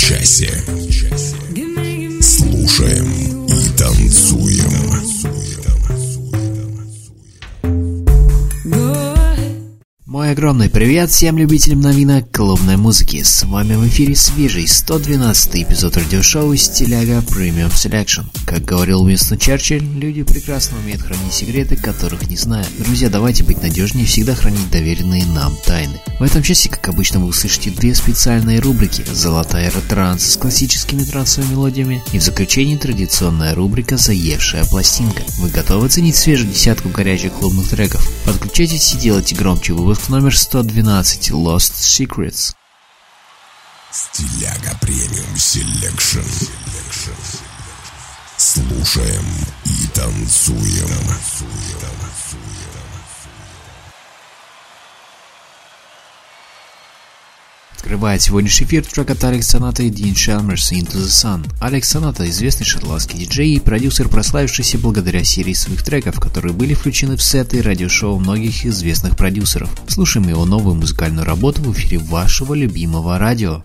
часе. Слушаем и танцуем. Мой огромный привет всем любителям новинок клубной музыки. С вами в эфире свежий 112 эпизод радиошоу «Стиляга Premium Selection». Как говорил Уинстон Черчилль, люди прекрасно умеют хранить секреты, которых не знают. Друзья, давайте быть надежнее и всегда хранить доверенные нам тайны. В этом часе, как обычно, вы услышите две специальные рубрики «Золотая транс» с классическими трансовыми мелодиями и в заключении традиционная рубрика «Заевшая пластинка». Вы готовы оценить свежую десятку горячих клубных треков? Подключайтесь и делайте громче выпуск номер 112 Lost Secrets. Стиляга Premium Selection. Слушаем и танцуем. Открывает сегодняшний эфир трек от Alex Sonata и Dean Chalmers Into the Sun. Алекс Соната – известный шотландский диджей и продюсер, прославившийся благодаря серии своих треков, которые были включены в сеты радиошоу многих известных продюсеров. Слушаем его новую музыкальную работу в эфире вашего любимого радио.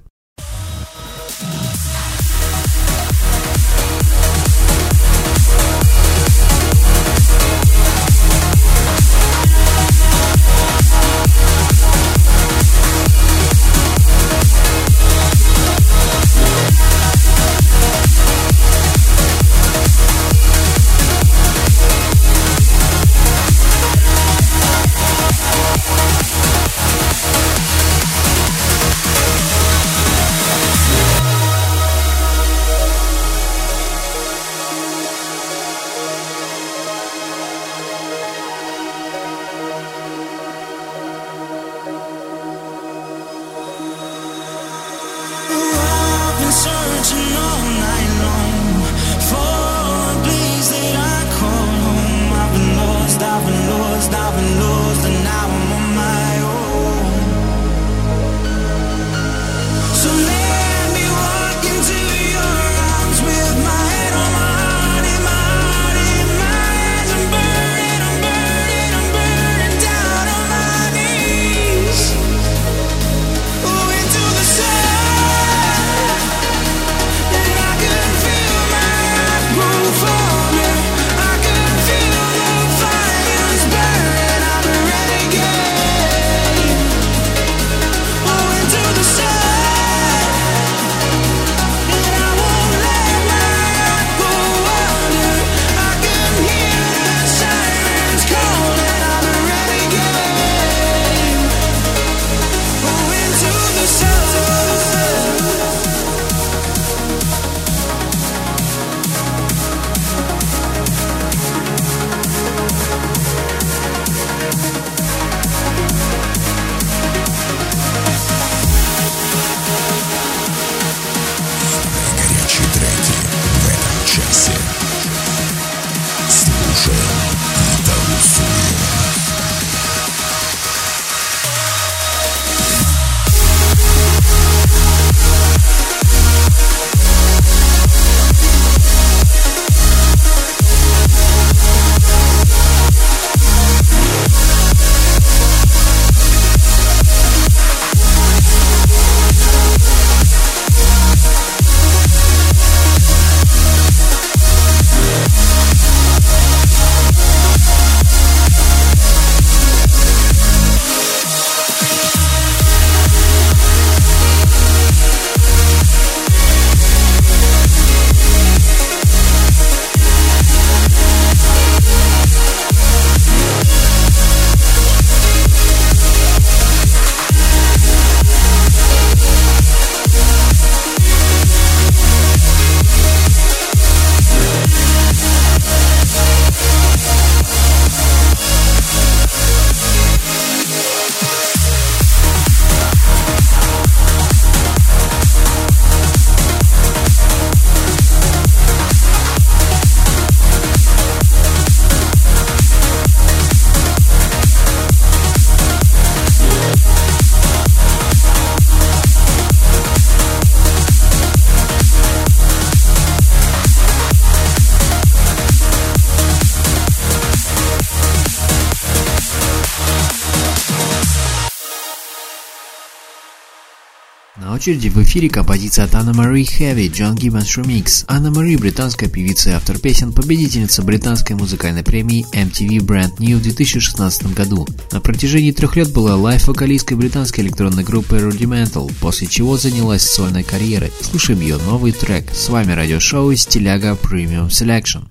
очереди в эфире композиция от Анна Мари Хэви Джон Гиббонс Remix. Анна Мари – британская певица и автор песен, победительница британской музыкальной премии MTV Brand New в 2016 году. На протяжении трех лет была лайф-вокалисткой британской электронной группы Rudimental, после чего занялась сольной карьерой. Слушаем ее новый трек. С вами радиошоу «Стиляга Premium Selection».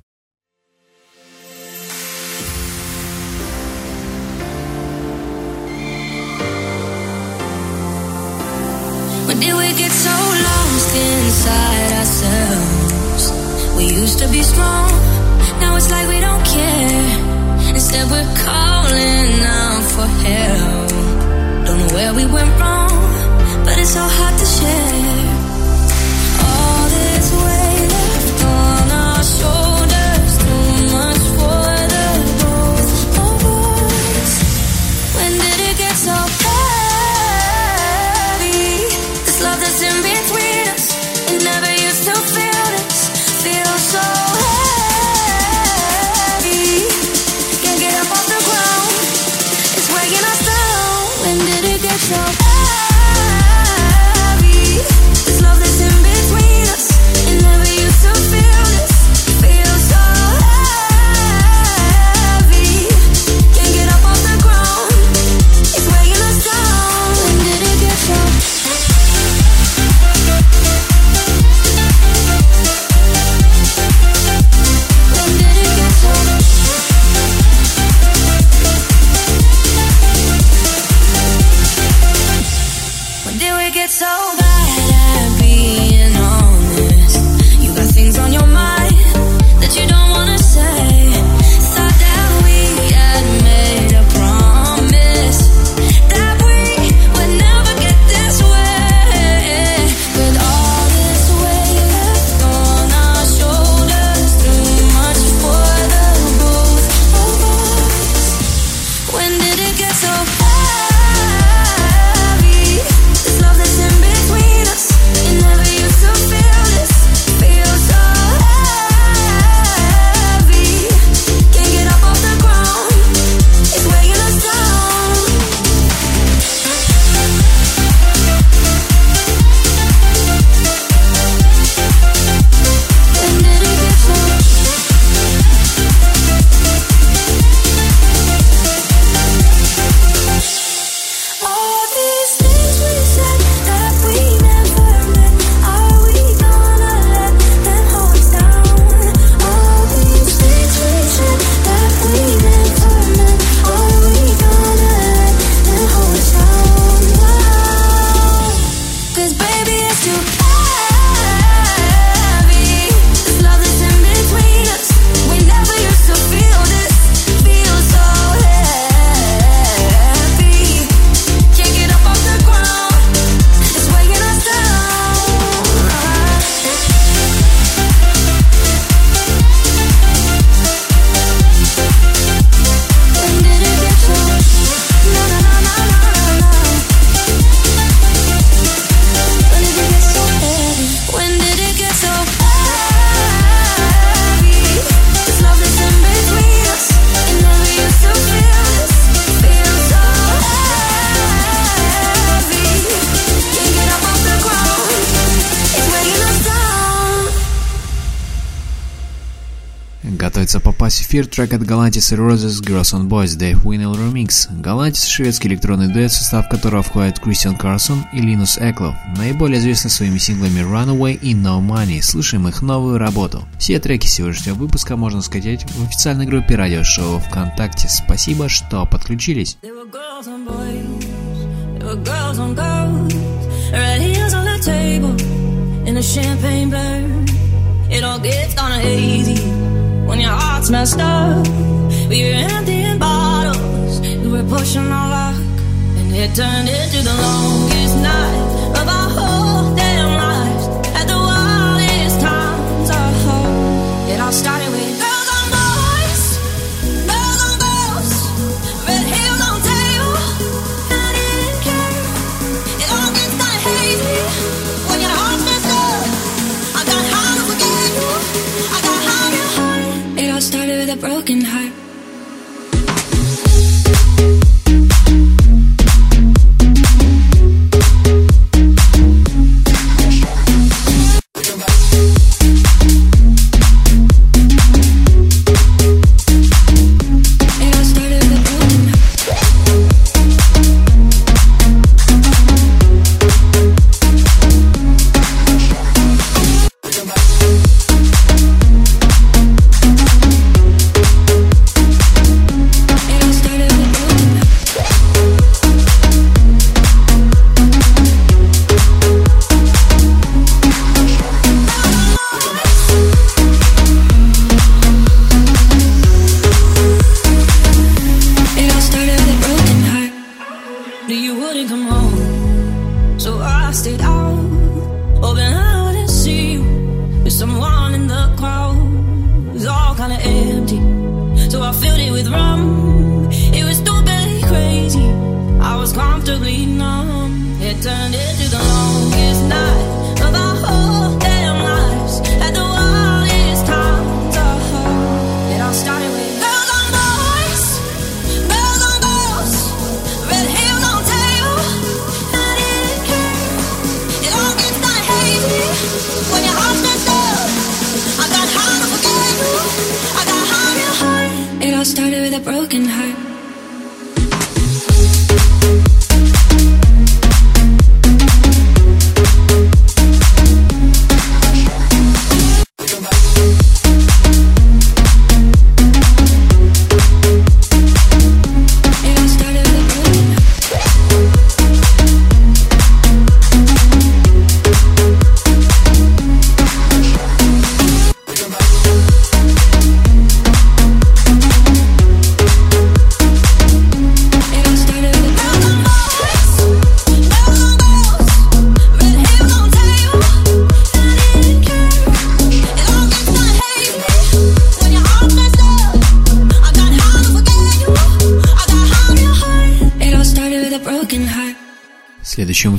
inside ourselves. We used to be strong, now it's like we don't care. Instead, we're calling out for help. Don't know where we went wrong, but it's so hard to share. эфир трек от Galantis и Roses Girls on Boys Dave Winnell Remix. Galantis – шведский электронный дуэт, в состав которого входят Кристиан Карсон и Линус Эклов, наиболее известны своими синглами Runaway и No Money. Слушаем их новую работу. Все треки сегодняшнего выпуска можно скачать в официальной группе радиошоу ВКонтакте. Спасибо, что подключились. when your heart's messed up. We were emptying bottles, we were pushing our luck, and it turned into the longest night of our whole. With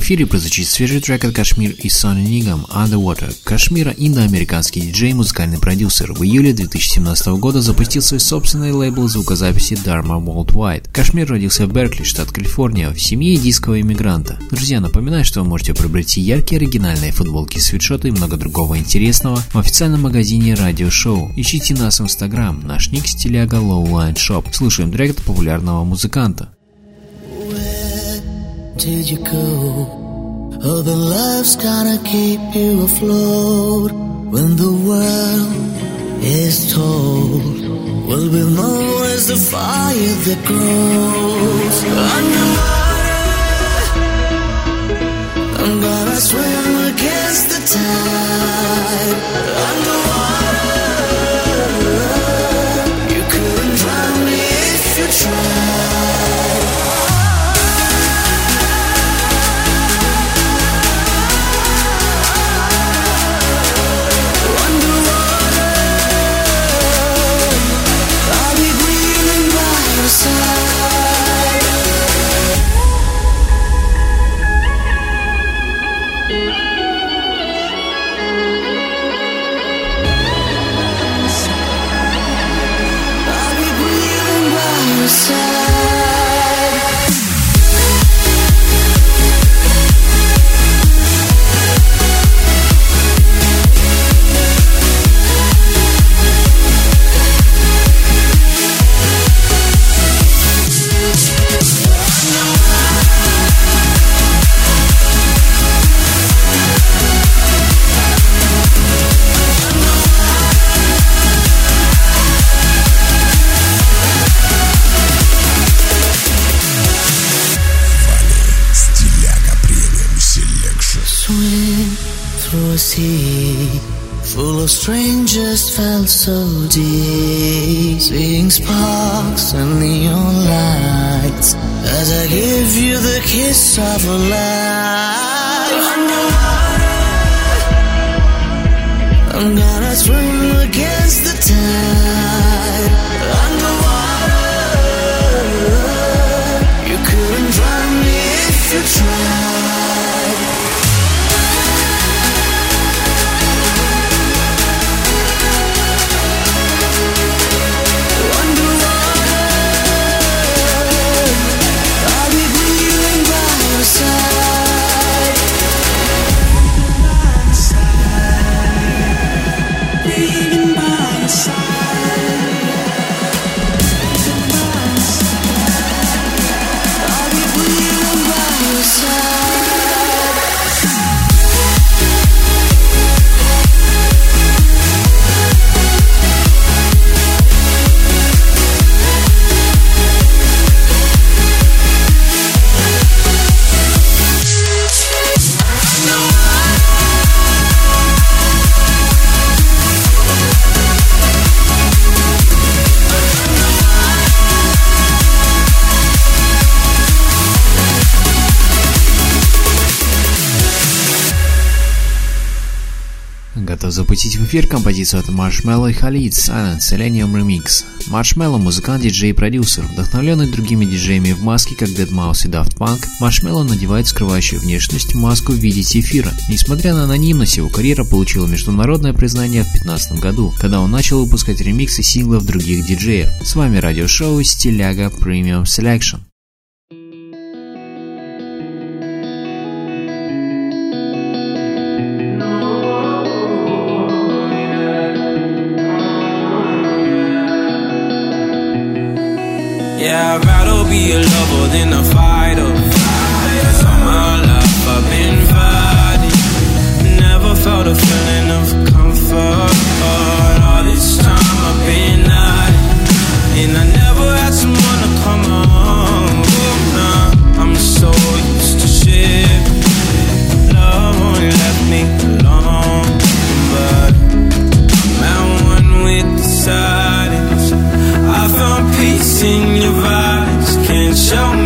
эфире прозвучит свежий трек от Кашмир и Сонни Нигам «Underwater». Кашмира – индоамериканский диджей и музыкальный продюсер. В июле 2017 года запустил свой собственный лейбл звукозаписи Dharma Worldwide. Кашмир родился в Беркли, штат Калифорния, в семье индийского иммигранта. Друзья, напоминаю, что вы можете приобрести яркие оригинальные футболки, свитшоты и много другого интересного в официальном магазине Радио Шоу. Ищите нас в Инстаграм, наш ник стиляга Lowline Shop. Слушаем трек от популярного музыканта. Did you go? Oh, the love's gonna keep you afloat when the world is told. Will be known as the fire that grows underwater. I'm gonna swim against the tide. Underwater, you couldn't drown me if you tried. Sea full of strangers felt so deep. Seeing sparks and neon lights as I give you the kiss of a life. I'm gonna swim against the tide. Запустить в эфир композицию от Marshmello и Khalid Silent Selenium Remix. Marshmello – музыкант, диджей и продюсер. Вдохновленный другими диджеями в маске, как Deadmau5 и Daft Punk, Marshmello надевает скрывающую внешность маску в виде зефира. Несмотря на анонимность, его карьера получила международное признание в 2015 году, когда он начал выпускать ремиксы синглов других диджеев. С вами радиошоу Стиляга Premium Selection. I'd rather be a lover than a fighter. Cause all my life I've been fighting. Never felt a feeling of comfort. Show me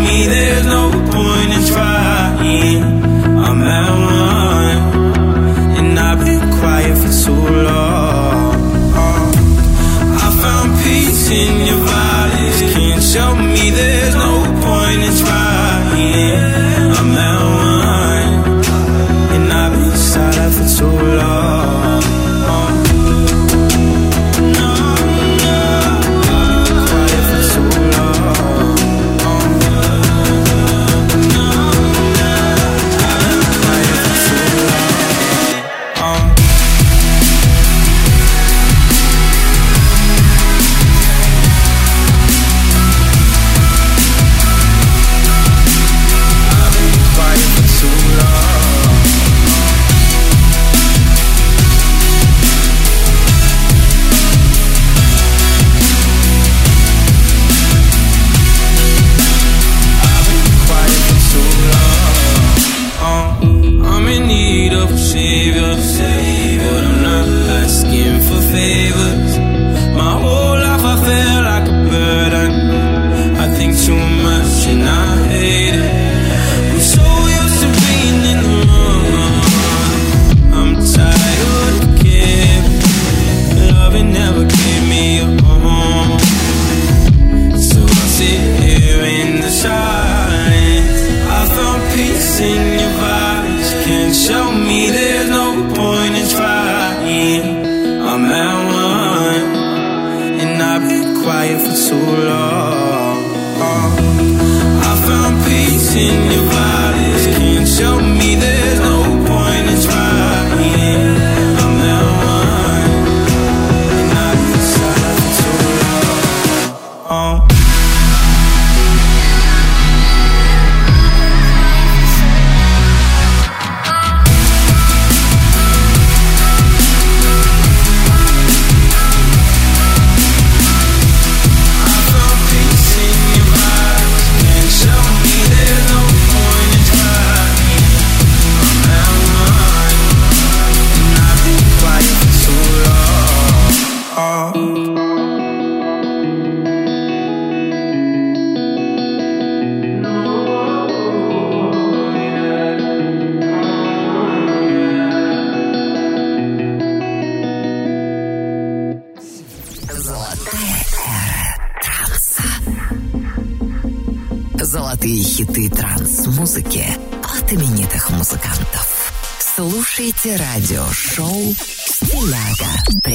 Слушайте радиошоу «Стиляга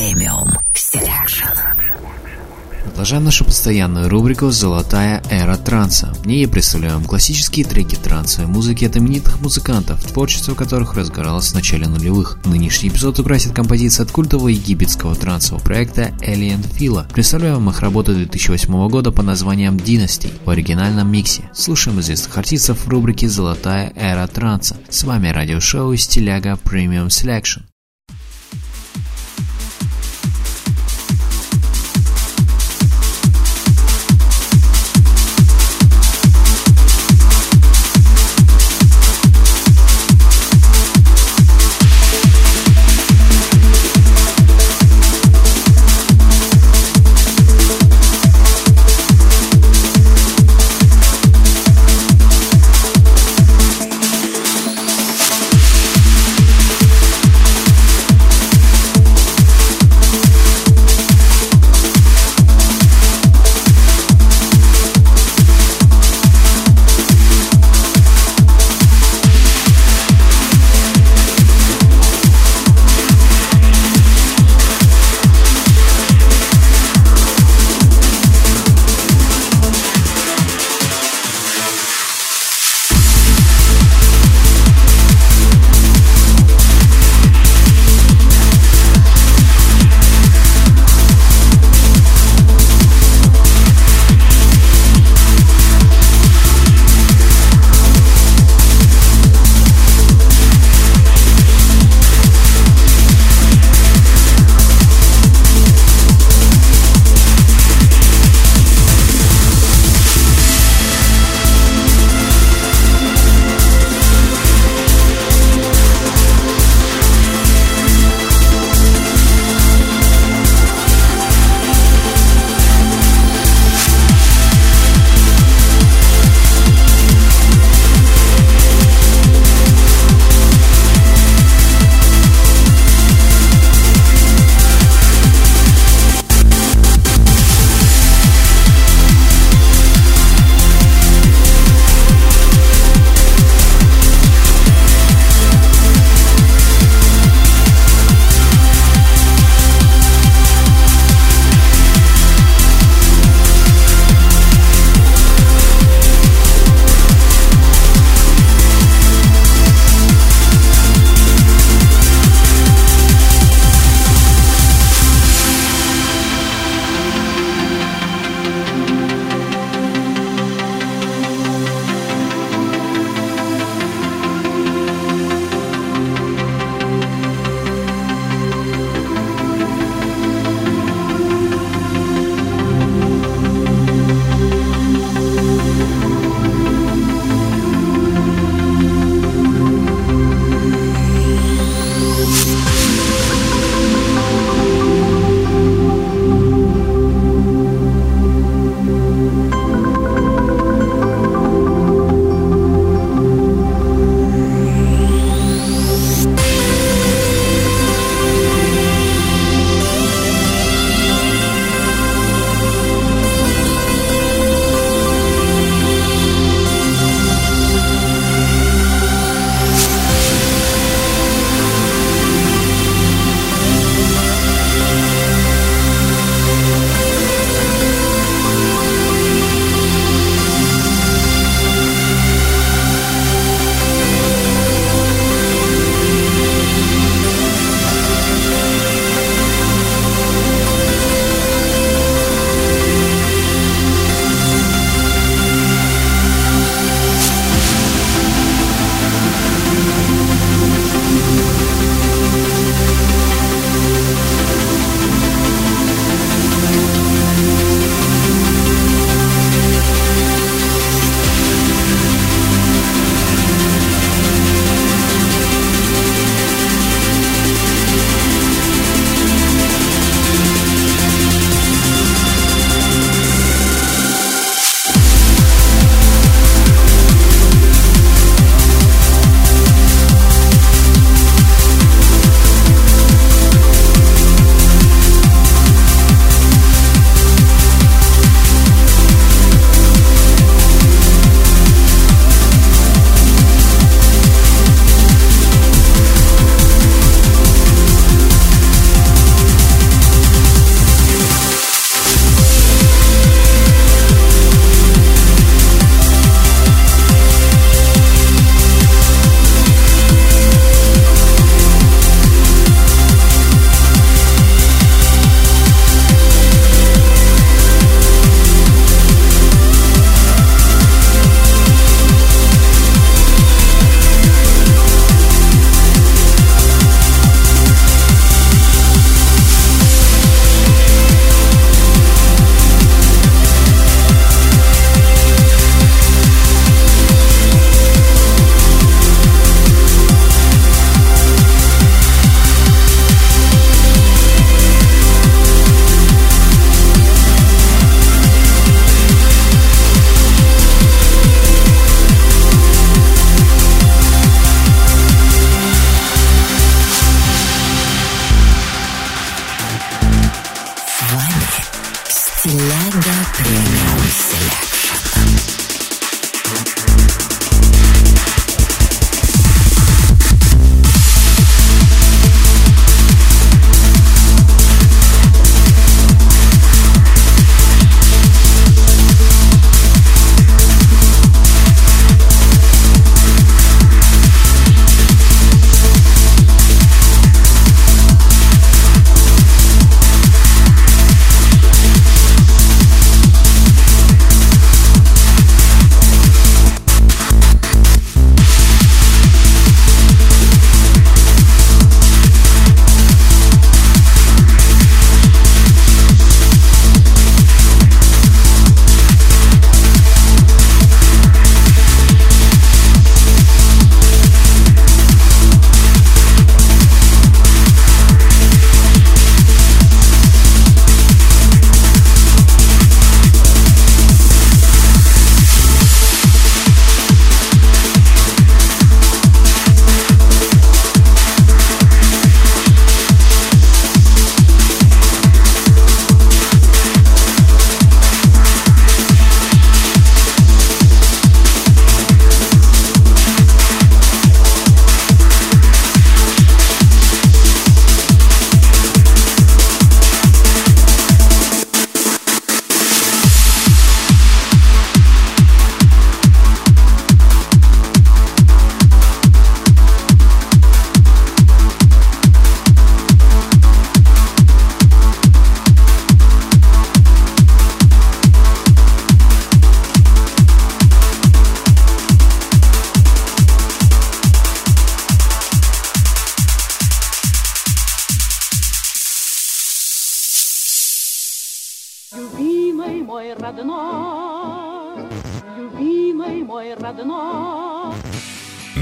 Продолжаем нашу постоянную рубрику «Золотая эра транса». В ней вам классические треки трансовой музыки от именитых музыкантов, творчество которых разгоралось в начале нулевых. Нынешний эпизод украсит композиция от культового египетского трансового проекта Alien Fila. Представляю вам их работу 2008 года по названием Dynasty в оригинальном миксе. Слушаем известных артистов в рубрике «Золотая эра транса». С вами радиошоу «Стиляга Premium Selection».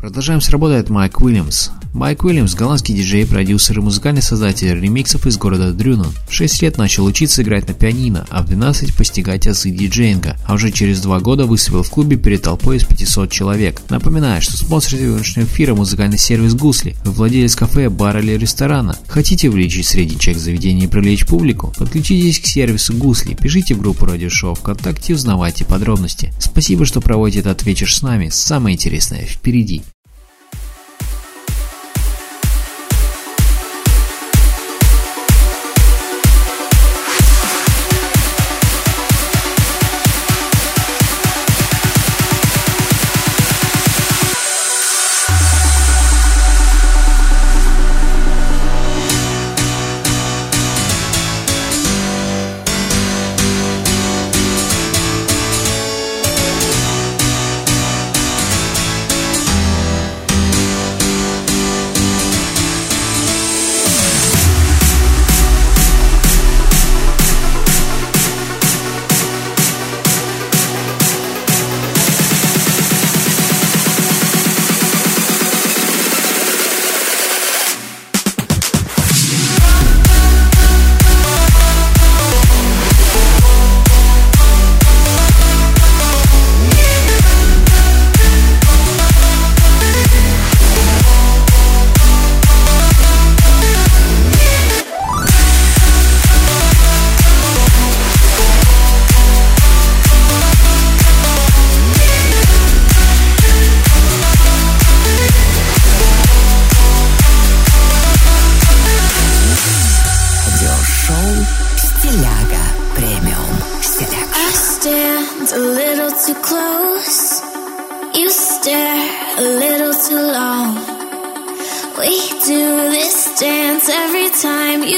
Продолжаем с работой от Майк Уильямс. Майк Уильямс – голландский диджей, продюсер и музыкальный создатель ремиксов из города Дрюнон. В 6 лет начал учиться играть на пианино, а в 12 постигать азы диджеинга, а уже через 2 года выступил в клубе перед толпой из 500 человек. Напоминаю, что спонсор сегодняшнего эфира – музыкальный сервис «Гусли». Вы владелец кафе, бара или ресторана. Хотите увеличить средний чек заведения и привлечь публику? Подключитесь к сервису «Гусли», пишите в группу радиошоу ВКонтакте и узнавайте подробности. Спасибо, что проводите этот вечер с нами. Самое интересное впереди.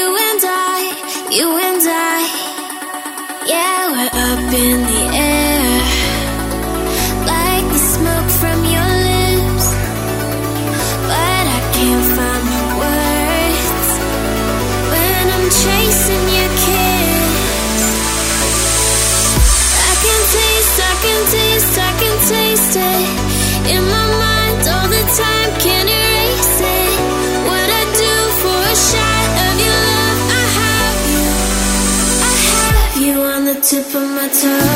You and I, you and I, yeah, we're up in the time.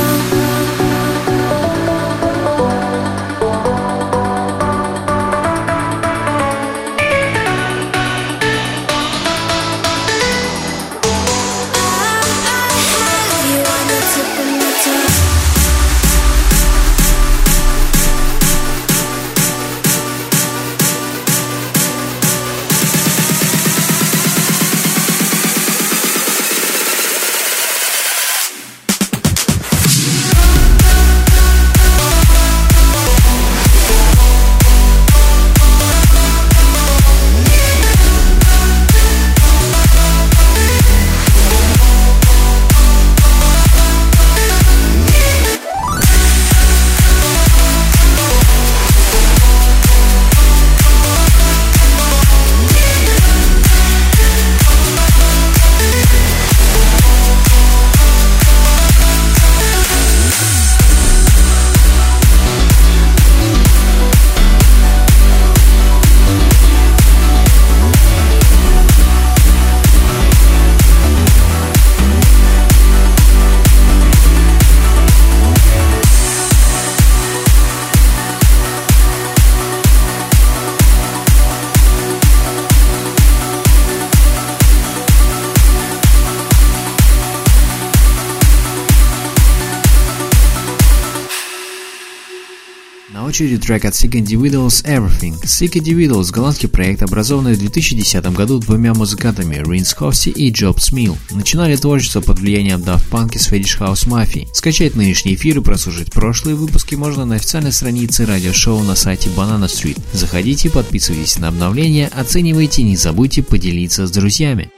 Очереди трек от Sick Individuals Everything. Sick Individuals – голландский проект, образованный в 2010 году двумя музыкантами Ринс Хофси и Джобс Милл. Начинали творчество под влиянием Daft Punk и Swedish House Mafia. Скачать нынешний эфир и прослушать прошлые выпуски можно на официальной странице радиошоу на сайте Banana Street. Заходите, подписывайтесь на обновления, оценивайте и не забудьте поделиться с друзьями.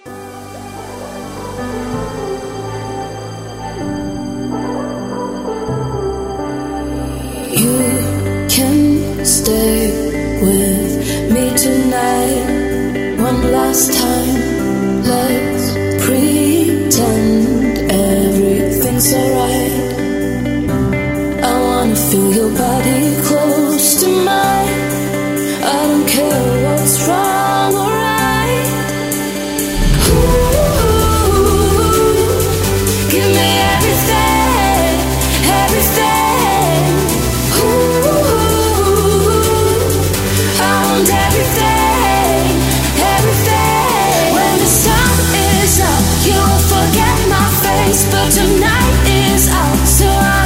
My face, but tonight is out, so I'll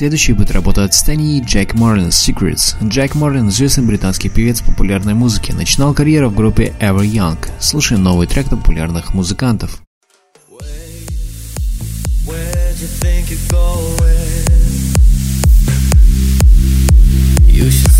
Следующий будет работа от Стэнни Джек Марлин Secrets. Джек Марлин – известный британский певец популярной музыки. Начинал карьеру в группе Ever Young. Слушаем новый трек популярных музыкантов. You should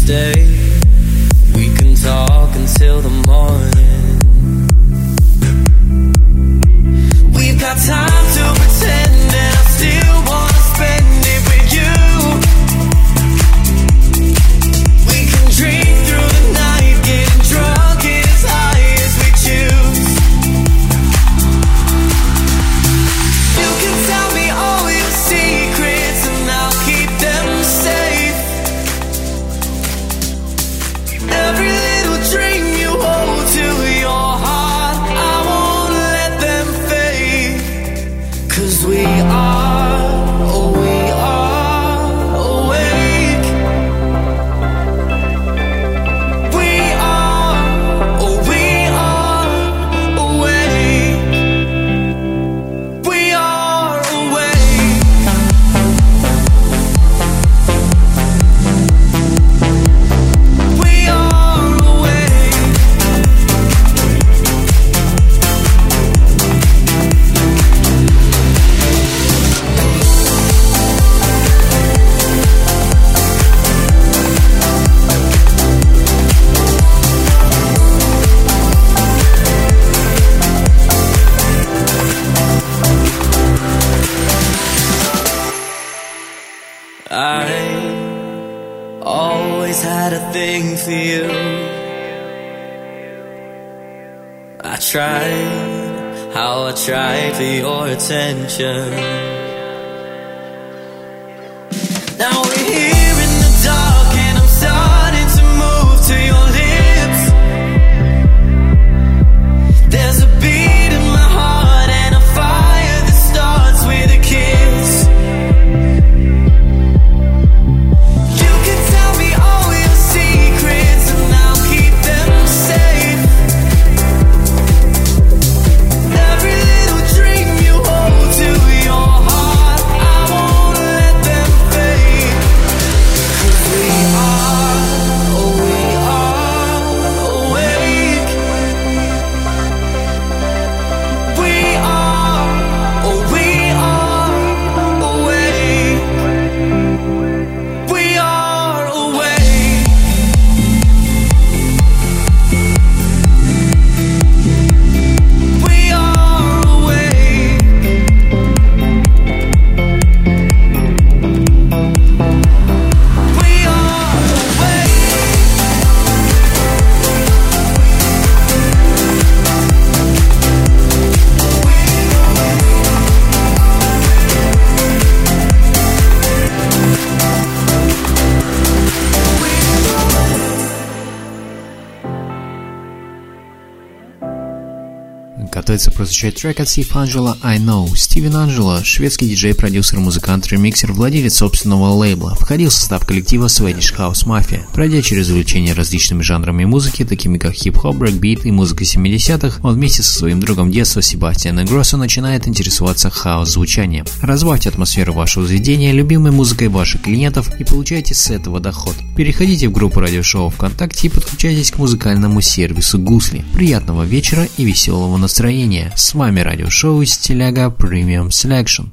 Готовится прозвучать трек от Стив Анджелло «I Know». Стивен Анджелло – шведский диджей, продюсер, музыкант, ремиксер, владелец собственного лейбла. Входил в состав коллектива Swedish House Mafia. Пройдя через увлечение различными жанрами музыки, такими как хип-хоп, брейкбит и музыка 70-х, он вместе со своим другом детства Себастьяном Гроссо начинает интересоваться хаус-звучанием. Разбавьте атмосферу вашего заведения любимой музыкой ваших клиентов и получайте с этого доход. Переходите в группу радиошоу ВКонтакте и подключайтесь к музыкальному сервису Гусли. Приятного вечера и веселого настроения. С вами радиошоу Стиляга Premium Selection.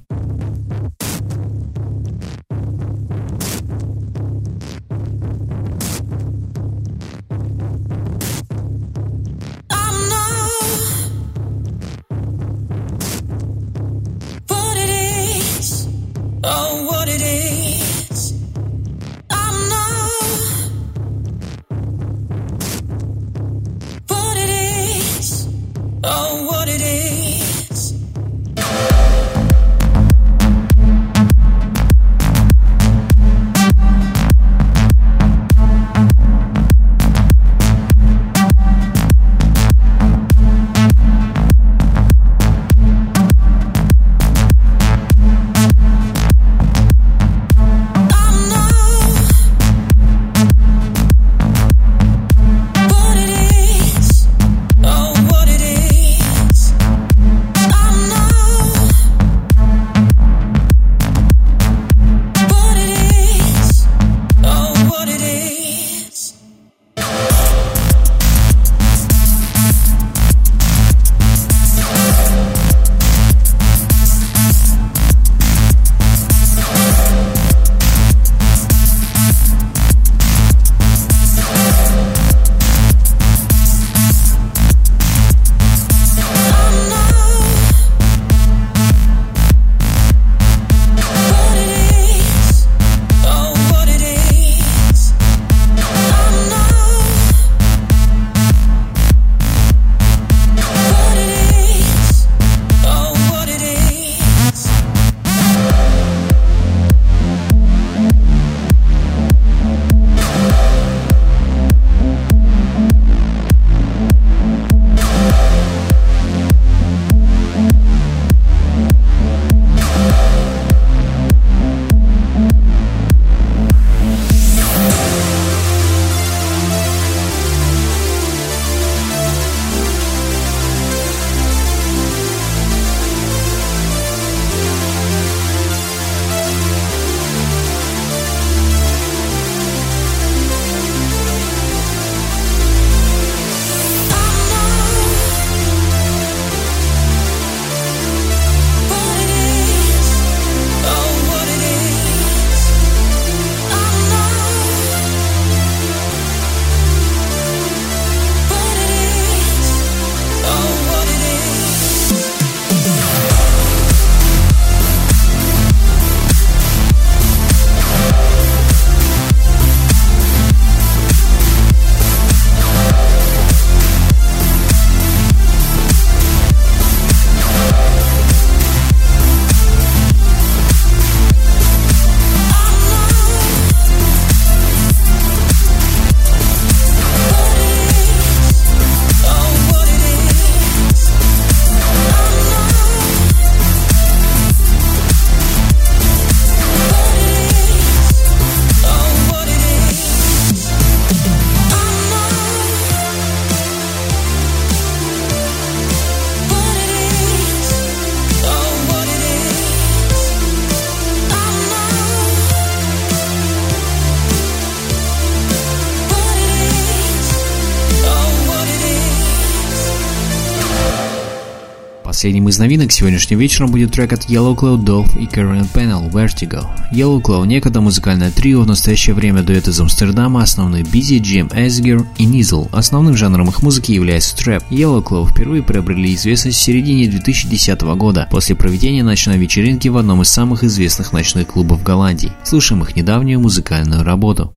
Последним из новинок сегодняшним вечером будет трек от Yellow Claw Dolph и Karen Panel Vertigo. Yellow Claw некогда музыкальное трио, в настоящее время дуэт из Амстердама, основной Busy, Джим Эсгер и Низл. Основным жанром их музыки является трэп. Yellow Claw впервые приобрели известность в середине 2010 года, после проведения ночной вечеринки в одном из самых известных ночных клубов Голландии. Слушаем их недавнюю музыкальную работу.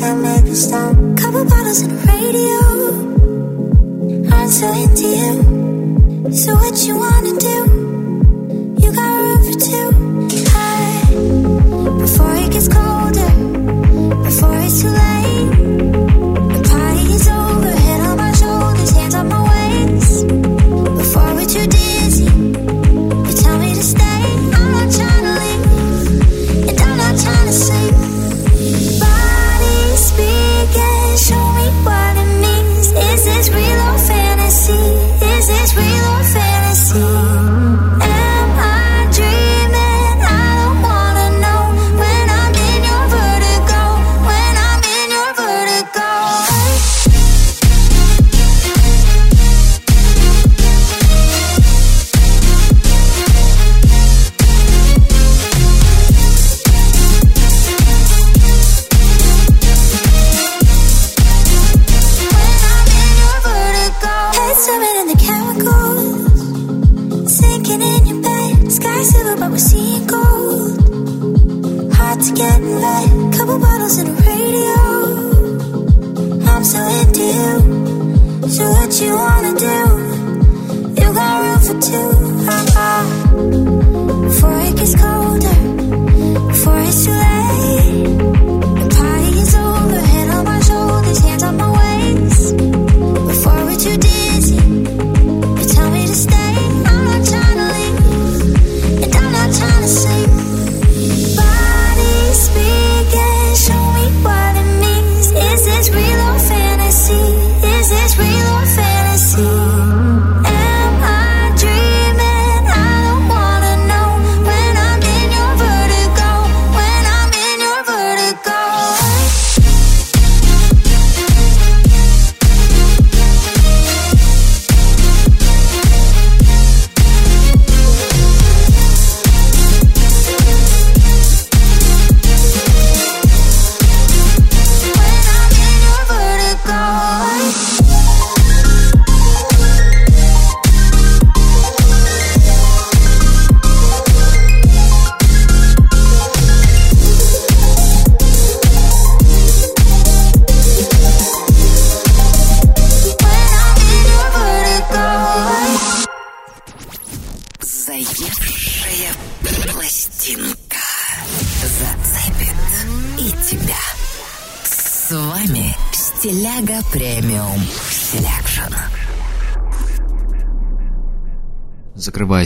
can't make you stop. Couple bottles and radio. I'm so into you. So what you wanna do? You got room for two. Hey, before it gets colder.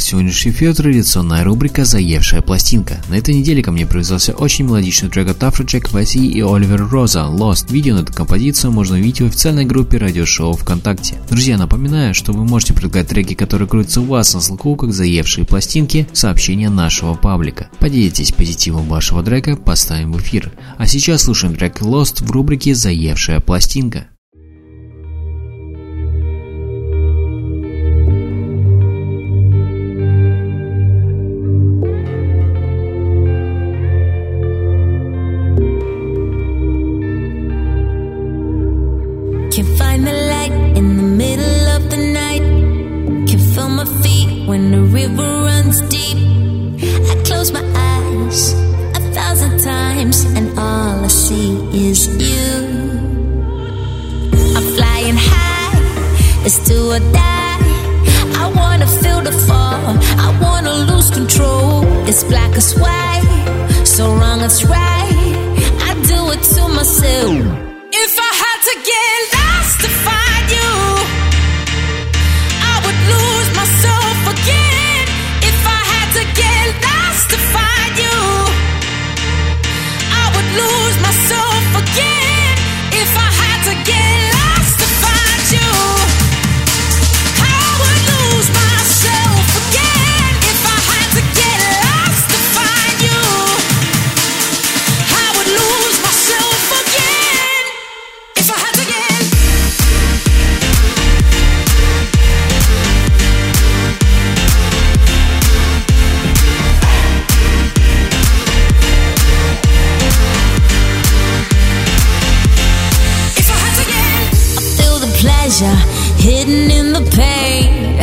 Сегодняшний эфир, традиционная рубрика «Заевшая пластинка». На этой неделе ко мне привязался очень мелодичный трек от Афроджек, Васи и Оливер Роза «Lost». Видео на эту композицию можно увидеть в официальной группе радиошоу ВКонтакте. Друзья, напоминаю, что вы можете предлагать треки, которые крутятся у вас на слуху, как «Заевшие пластинки» в сообщения нашего паблика. Поделитесь позитивом вашего трека, поставим в эфир. А сейчас слушаем трек «Lost» в рубрике «Заевшая пластинка». when the river runs deep. I close my eyes a thousand times, and all I see is you. I'm flying high, it's do or die. I wanna feel the fall, I wanna lose control. It's black as white, so wrong it's right. I do it to myself. If I had to get lost to find you, I would lose again. Hidden in the pain.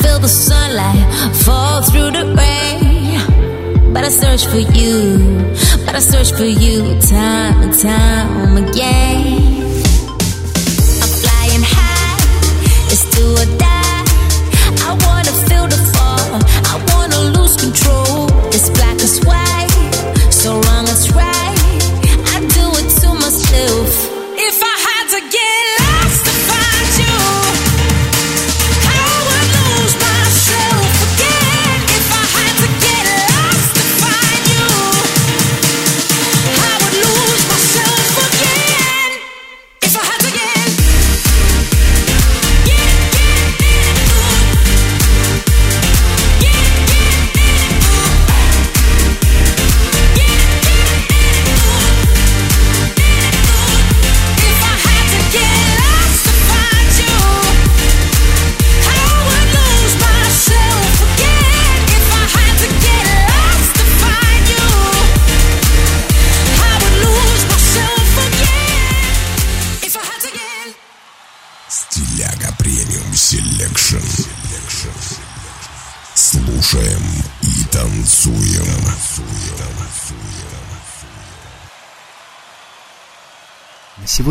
Feel the sunlight fall through the rain. But I search for you, but I search for you time and time again.